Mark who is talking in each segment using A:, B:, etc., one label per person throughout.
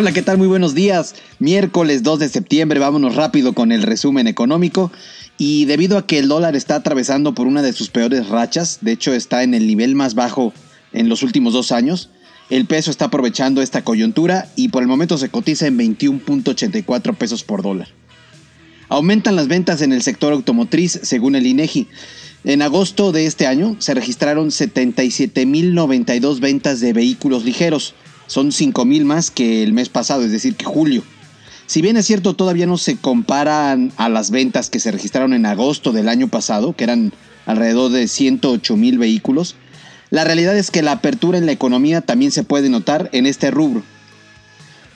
A: Hola, ¿qué tal? Muy buenos días. Miércoles 2 de septiembre, vámonos rápido con el resumen económico. Y debido a que el dólar está atravesando por una de sus peores rachas, de hecho está en el nivel más bajo en los últimos dos años, el peso está aprovechando esta coyuntura y por el momento se cotiza en 21.84 pesos por dólar. Aumentan las ventas en el sector automotriz según el INEGI. En agosto de este año se registraron 77.092 ventas de vehículos ligeros. Son 5.000 más que el mes pasado, es decir, que julio. Si bien es cierto, todavía no se comparan a las ventas que se registraron en agosto del año pasado, que eran alrededor de 108.000 vehículos, la realidad es que la apertura en la economía también se puede notar en este rubro.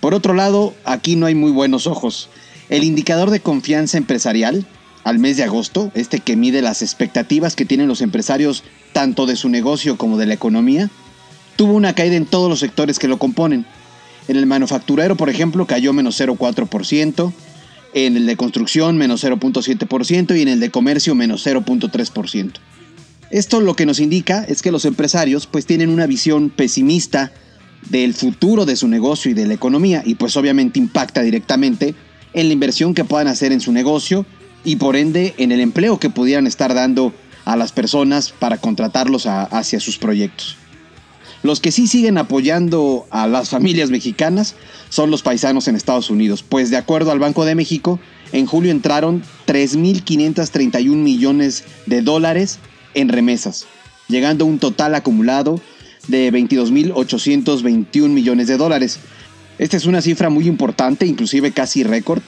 A: Por otro lado, aquí no hay muy buenos ojos. El indicador de confianza empresarial, al mes de agosto, este que mide las expectativas que tienen los empresarios tanto de su negocio como de la economía, tuvo una caída en todos los sectores que lo componen. En el manufacturero, por ejemplo, cayó menos 0,4%, en el de construcción menos 0,7% y en el de comercio menos 0,3%. Esto lo que nos indica es que los empresarios pues tienen una visión pesimista del futuro de su negocio y de la economía y pues obviamente impacta directamente en la inversión que puedan hacer en su negocio y por ende en el empleo que pudieran estar dando a las personas para contratarlos hacia sus proyectos. Los que sí siguen apoyando a las familias mexicanas son los paisanos en Estados Unidos, pues de acuerdo al Banco de México, en julio entraron 3.531 millones de dólares en remesas, llegando a un total acumulado de 22.821 millones de dólares, esta es una cifra muy importante, inclusive casi récord,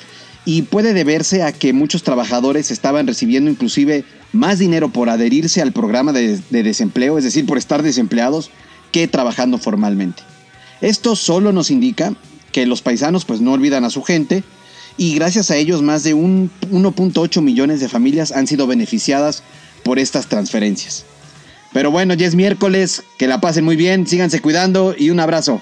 A: y puede deberse a que muchos trabajadores estaban recibiendo inclusive más dinero por adherirse al programa de, desempleo, es decir, por estar desempleados, que trabajando formalmente. Esto solo nos indica que los paisanos pues no olvidan a su gente y gracias a ellos más de 1.8 millones de familias han sido beneficiadas por estas transferencias. Pero bueno, ya es miércoles, que la pasen muy bien, síganse cuidando y un abrazo.